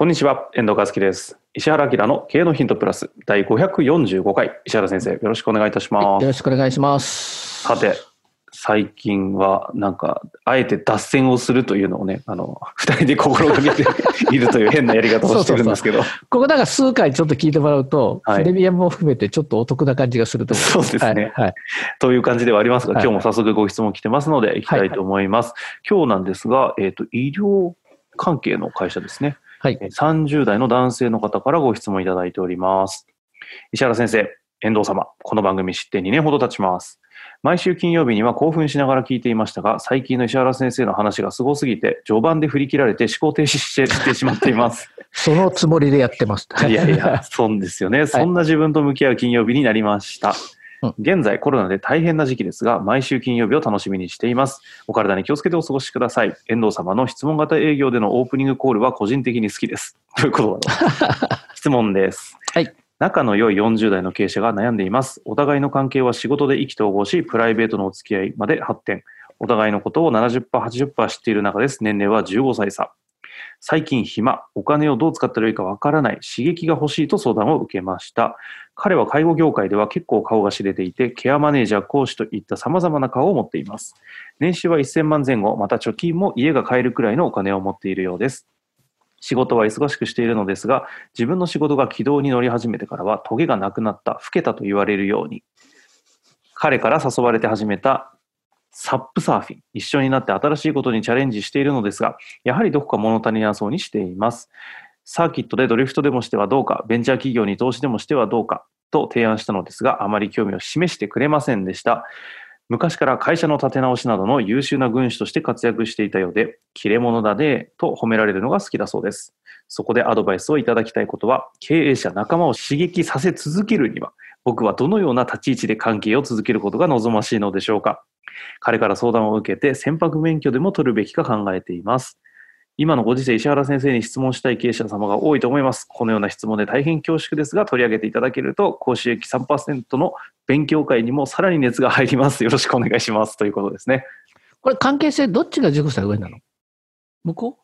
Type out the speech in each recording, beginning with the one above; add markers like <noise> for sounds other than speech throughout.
こんにちは、遠藤和樹です。石原明の経営のヒントプラス第545回、石原先生、よろしくお願いいたします。よろしくお願いします。さて、最近はなんか、あえて脱線をするというのをね、あの、二人で心がけて <laughs> いるという変なやり方をしてるんですけど、ここだから数回ちょっと聞いてもらうと、はいプレミアムも含めてちょっとお得な感じがすると思そうですねはい。はいという感じではありますが、はい今日も早速ご質問来てますので、いきたいと思います。今日なんですが、えっ、と、医療関係の会社ですね。はいえー30代の男性の方からご質問いただいております。石原先生、遠藤様、この番組知って2年ほど経ちます。毎週金曜日には興奮しながら聞いていましたが、最近の石原先生の話がすごすぎて、序盤で振り切られて思考停止してしまっています。<laughs> そのつもりでやってます。いやいや、そうですよね。<laughs> そんな自分と向き合う金曜日になりました。うん現在コロナで大変な時期ですが、毎週金曜日を楽しみにしています。お体に気をつけてお過ごしください。遠藤様の質問型営業でのオープニングコールは個人的に好きです。ということだ <laughs> 質問です。はい仲の良い40代の経営者が悩んでいます。お互いの関係は仕事で意気投合し、プライベートのお付き合いまで発展。お互いのことを70%、80%知っている中です。年齢は15歳差。最近暇、お金をどう使ったらいいかわからない、刺激が欲しいと相談を受けました。彼は介護業界では結構顔が知れていて、ケアマネージャー、講師といった様々な顔を持っています。年収は1000万前後、また貯金も家が買えるくらいのお金を持っているようです。仕事は忙しくしているのですが、自分の仕事が軌道に乗り始めてからは、トゲがなくなった、老けたと言われるように、彼から誘われて始めたサップサーフィン。一緒になって新しいことにチャレンジしているのですが、やはりどこか物足りなそうにしています。サーキットでドリフトでもしてはどうか、ベンチャー企業に投資でもしてはどうか、と提案したのですが、あまり興味を示してくれませんでした。昔から会社の立て直しなどの優秀な軍師として活躍していたようで、切れ者だね、と褒められるのが好きだそうです。そこでアドバイスをいただきたいことは、経営者仲間を刺激させ続けるには、僕はどのような立ち位置で関係を続けることが望ましいのでしょうか。彼から相談を受けて船舶免許でも取るべきか考えています。今のご時世、石原先生に質問したい経営者様が多いと思います。このような質問で大変恐縮ですが、取り上げていただけると、講師益3%の勉強会にもさらに熱が入ります。よろしくお願いします。ということですね。これ関係性どっちが15歳上なの？向こ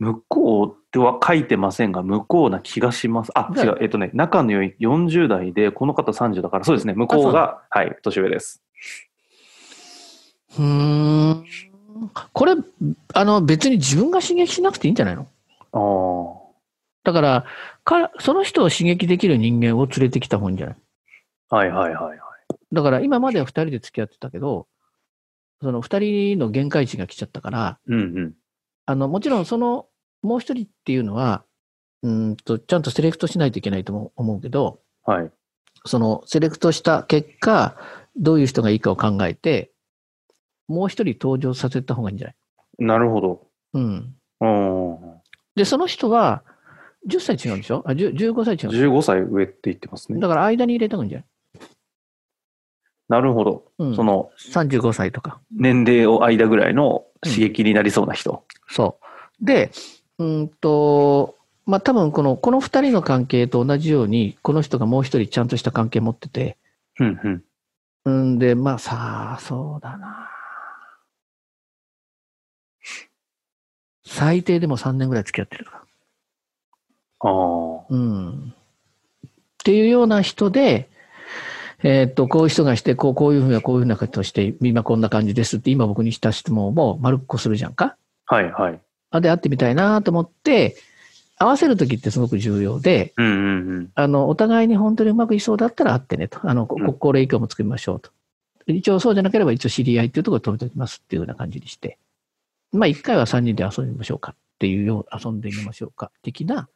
向こうでは書いてませんが、向こうな気がします。あ違う。えっとね、仲の良い40代で、この方30だから、そうですね。向こうが、はい、年上です。うーん。これ、あの、別に自分が刺激しなくていいんじゃないの？ああ。だからか、その人を刺激できる人間を連れてきた方がいいんじゃない？はいはいはいはい。だから今までは2人で付き合ってたけど、その2人の限界値が来ちゃったから、うんうん。あの、もちろんその、もう一人っていうのは、うーんと、ちゃんとセレクトしないといけないとも思うけど、はい。その、セレクトした結果、どういう人がいいかを考えて、もう一人登場させた方がいいんじゃない？なるほど。うん。うん。で、その人は、10歳違うんでしょ？あ、10 15歳違うんでし15歳上って言ってますね。ょだから間に入れた方がいいんじゃなるほど。ない、うん、その35歳とか。年齢を間ぐらいの刺激になりそうな人。そう。で、うーんと、まあ、多分この、この二人の関係と同じように、この人がもう一人ちゃんとした関係持ってて、うんうん。うんで、まあさあ、そうだな。最低でも3年ぐらい付き合ってるとか。ああ。うん。っていうような人で、えーっと、こういう人がして、こう、こういうふうな、こういうふうな形をして、今こんな感じですって、今僕にした質問を丸っこするじゃんか。はいはい。あ、で、会ってみたいなと思って、合わせるときってすごく重要で、うんうんうん。あの、お互いに本当にうまくいきそうだったら会ってねと。あの、こうん国交影響も作りましょうと。一応そうじゃなければ一応知り合いっていうところで止めておきますっていうような感じにして。まあ一回は3人で遊んでみましょうかっていうよう、遊んでみましょうか的な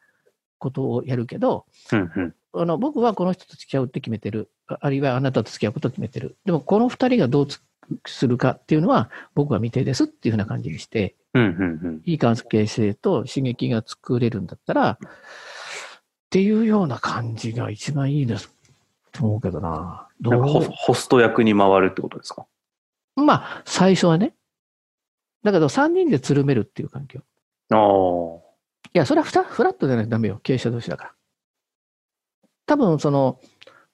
ことをやるけど、うんうん。あの、僕はこの人と付き合うって決めてる。ああるいはあなたと付き合うことを決めてる。でもこの二人がどうつするかっていうのは僕は未定ですっていうふうな感じにして、うんうんうん。いい関係性と刺激が作れるんだったら、っていうような感じが一番いいですと思うけどな。どなんかホうホスト役に回るってことですか？まあ、最初はね。だけど3人でつるめるっていう環境。ああ。いや、それはフラットじゃないとダメよ。経営者同士だから。多分、その、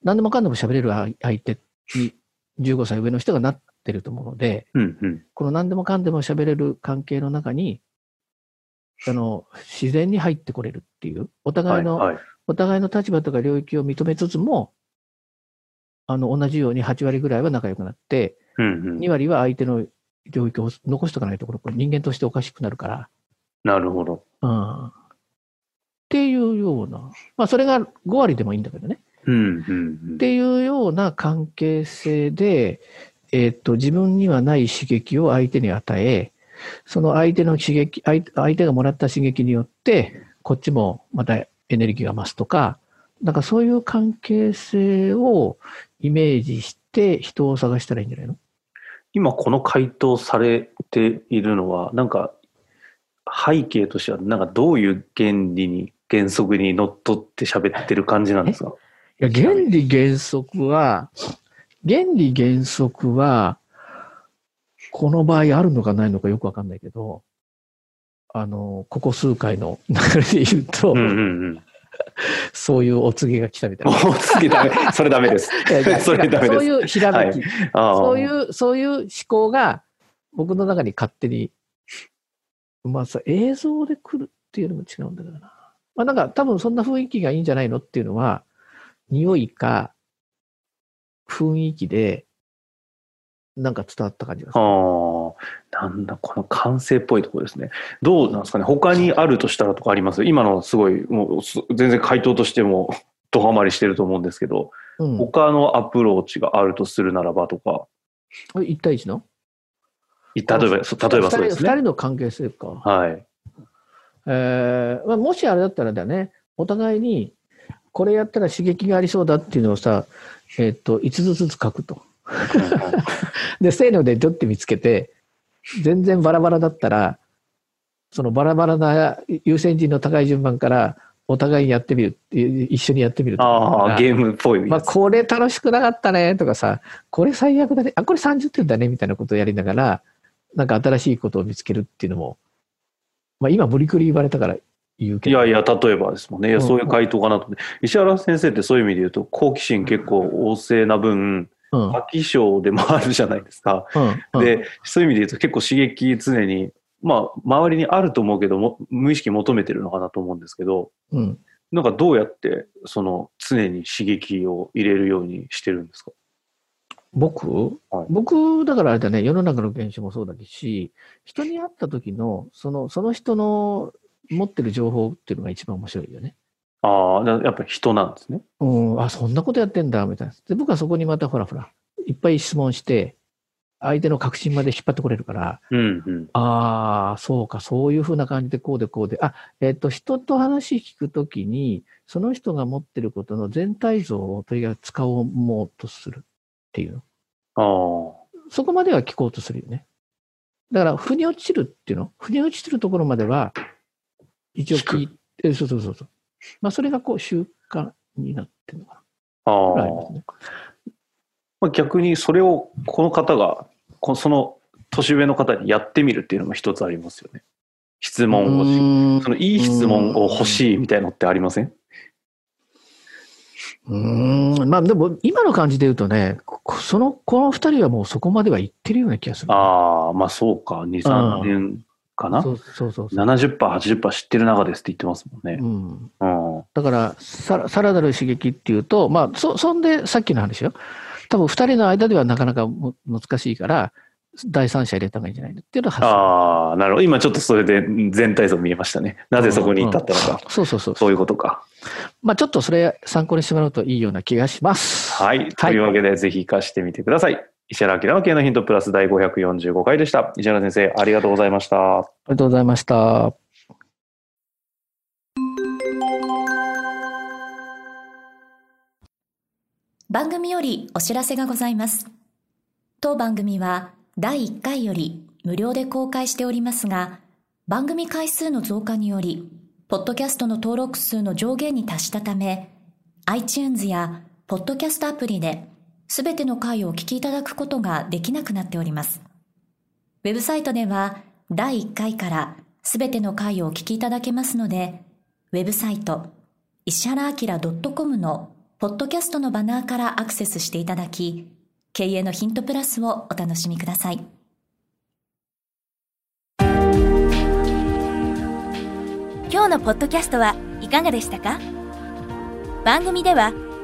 何でもかんでも喋れる相相手に15歳上の人がなってると思うので、うんうん。この何でもかんでも喋れる関係の中に、あの、自然に入ってこれるっていう、お互いの、はいはい。お互いの立場とか領域を認めつつも、あの、同じように8割ぐらいは仲良くなって、うんうん2。割は相手の領域を残しとかないところ、これ人間としておかしくなるから、なるほど。うん。っていうような、まあそれが5割でもいいんだけどね。うんうんうんっ。ていうような関係性で、えっ、と、自分にはない刺激を相手に与え、その相手の刺激、相相手がもらった刺激によって、こっちもまたエネルギーが増すとか、なんかそういう関係性をイメージして人を探したらいいんじゃないの？今この回答されているのは、なんか背景としては、なんかどういう原理に、原則にのっとって喋ってる感じなんですか？いや、原理原則は、原理原則は、この場合あるのかないのかよくわかんないけど、あの、ここ数回の流れで言うと、うんうんうん。<laughs> そういうお告げが来たみたいな。もう次ダメ。それダメです。それダメですそういうひらめき、ああ。そういう、そういう思考が僕の中に勝手に、まあさ、映像で来るっていうのも違うんだけどな。まあなんか多分そんな雰囲気がいいんじゃないのっていうのは、匂いか雰囲気でなんか伝わった感じがする。ああ、なんだ、この感性っぽいところですね。どうなんですかね、他にあるとしたらとかあります？今のはすごい、もうす全然回答としても <laughs> ドハマりしてると思うんですけど、うん。他のアプローチがあるとするならばとか、1対1の？い例えば、そ例えばそうです2人ね。の関係性か。はい。えーまあ、もしあれだったらだね、お互いに、これやったら刺激がありそうだっていうのをさ、えっ、と、5つずつ書くと。<laughs> で、せーのでちょって見つけて、全然バラバラだったら、そのバラバラな優先順の高い順番から、お互いにやってみる一緒にやってみるとああ、ゲームっぽいまあ。これ楽しくなかったねとかさ、これ最悪だね、あ、これ30点だねみたいなことをやりながら、なんか新しいことを見つけるっていうのも、まあ今無理くり言われたから言うけど。いやいや、例えばですもんね。いや、うんそういう回答かなと思って。石原先生ってそういう意味で言うと、好奇心結構旺盛な分、うん、飽き性でもあるじゃないですか。で、そういう意味で言うと結構刺激常に、まあ、周りにあると思うけども、無意識求めてるのかなと思うんですけど、うん。なんかどうやって、その、常に刺激を入れるようにしてるんですか？僕、はい僕、だからあれだね、世の中の現象もそうだし、人に会った時の、その、その人の持ってる情報っていうのが一番面白いよね。ああ、だやっぱり人なんですね。うん、あ、そんなことやってんだ、みたいな。で、僕はそこにまたほらほら、いっぱい質問して、相手の確信まで引っ張ってこれるから、うんうん。ああ、そうか、そういうふうな感じでこうでこうで、あ、えっ、と、人と話聞くときに、その人が持ってることの全体像をとにかく使おうとするっていうの。あそこまでは聞こうとするよね。だから、腑に落ちるっていうの腑に落ちてるところまでは、一応聞いて、そうそうそうそう。まあ、それがこう習慣になってるのかあ。あな。あありますね。まあ、逆にそれをこの方がこその年上の方にやってみるっていうのも一つありますよね。質問をそのいい質問を欲しいみたいのってありません？うーんまあでも今の感じで言うとね、こその、この二人はもうそこまでは行ってるような気がする。ああ、まあそうか。2、3年かな？そうそうそうそう。70%、80%知ってる中ですって言ってますもんね。うん、うん。だからさ、さらなる刺激っていうと、まあ、そ、そんでさっきの話よ。多分二人の間ではなかなかも難しいから、第三者入れた方がいいんじゃないのっていうのはああ、なるほど。今ちょっとそれで全体像見えましたね。なぜそこに至ったのか。そうそうそう。そういうことか。まあちょっとそれ参考にしてもらうといいような気がします。はい。というわけで、ぜひ活かしてみてください。石原明の経営のヒントプラス第545回でした。石原先生、ありがとうございました。ありがとうございました。番組よりお知らせがございます。当番組は第1回より無料で公開しておりますが、番組回数の増加により、ポッドキャストの登録数の上限に達したため、iTunes やポッドキャストアプリで、すべての回をお聞きいただくことができなくなっております。ウェブサイトでは、第1回からすべての回をお聞きいただけますので、ウェブサイト、石原明 .com のポッドキャストのバナーからアクセスしていただき、経営のヒントプラスをお楽しみください。今日のポッドキャストはいかがでしたか？番組では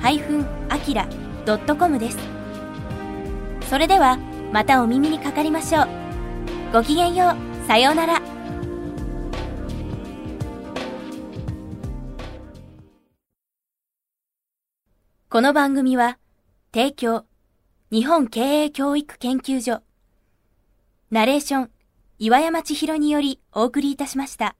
石原 -akira.com です。それではまたお耳にかかりましょう。ごきげんよう。さようなら。この番組は提供日本経営教育研究所ナレーション岩山千尋によりお送りいたしました。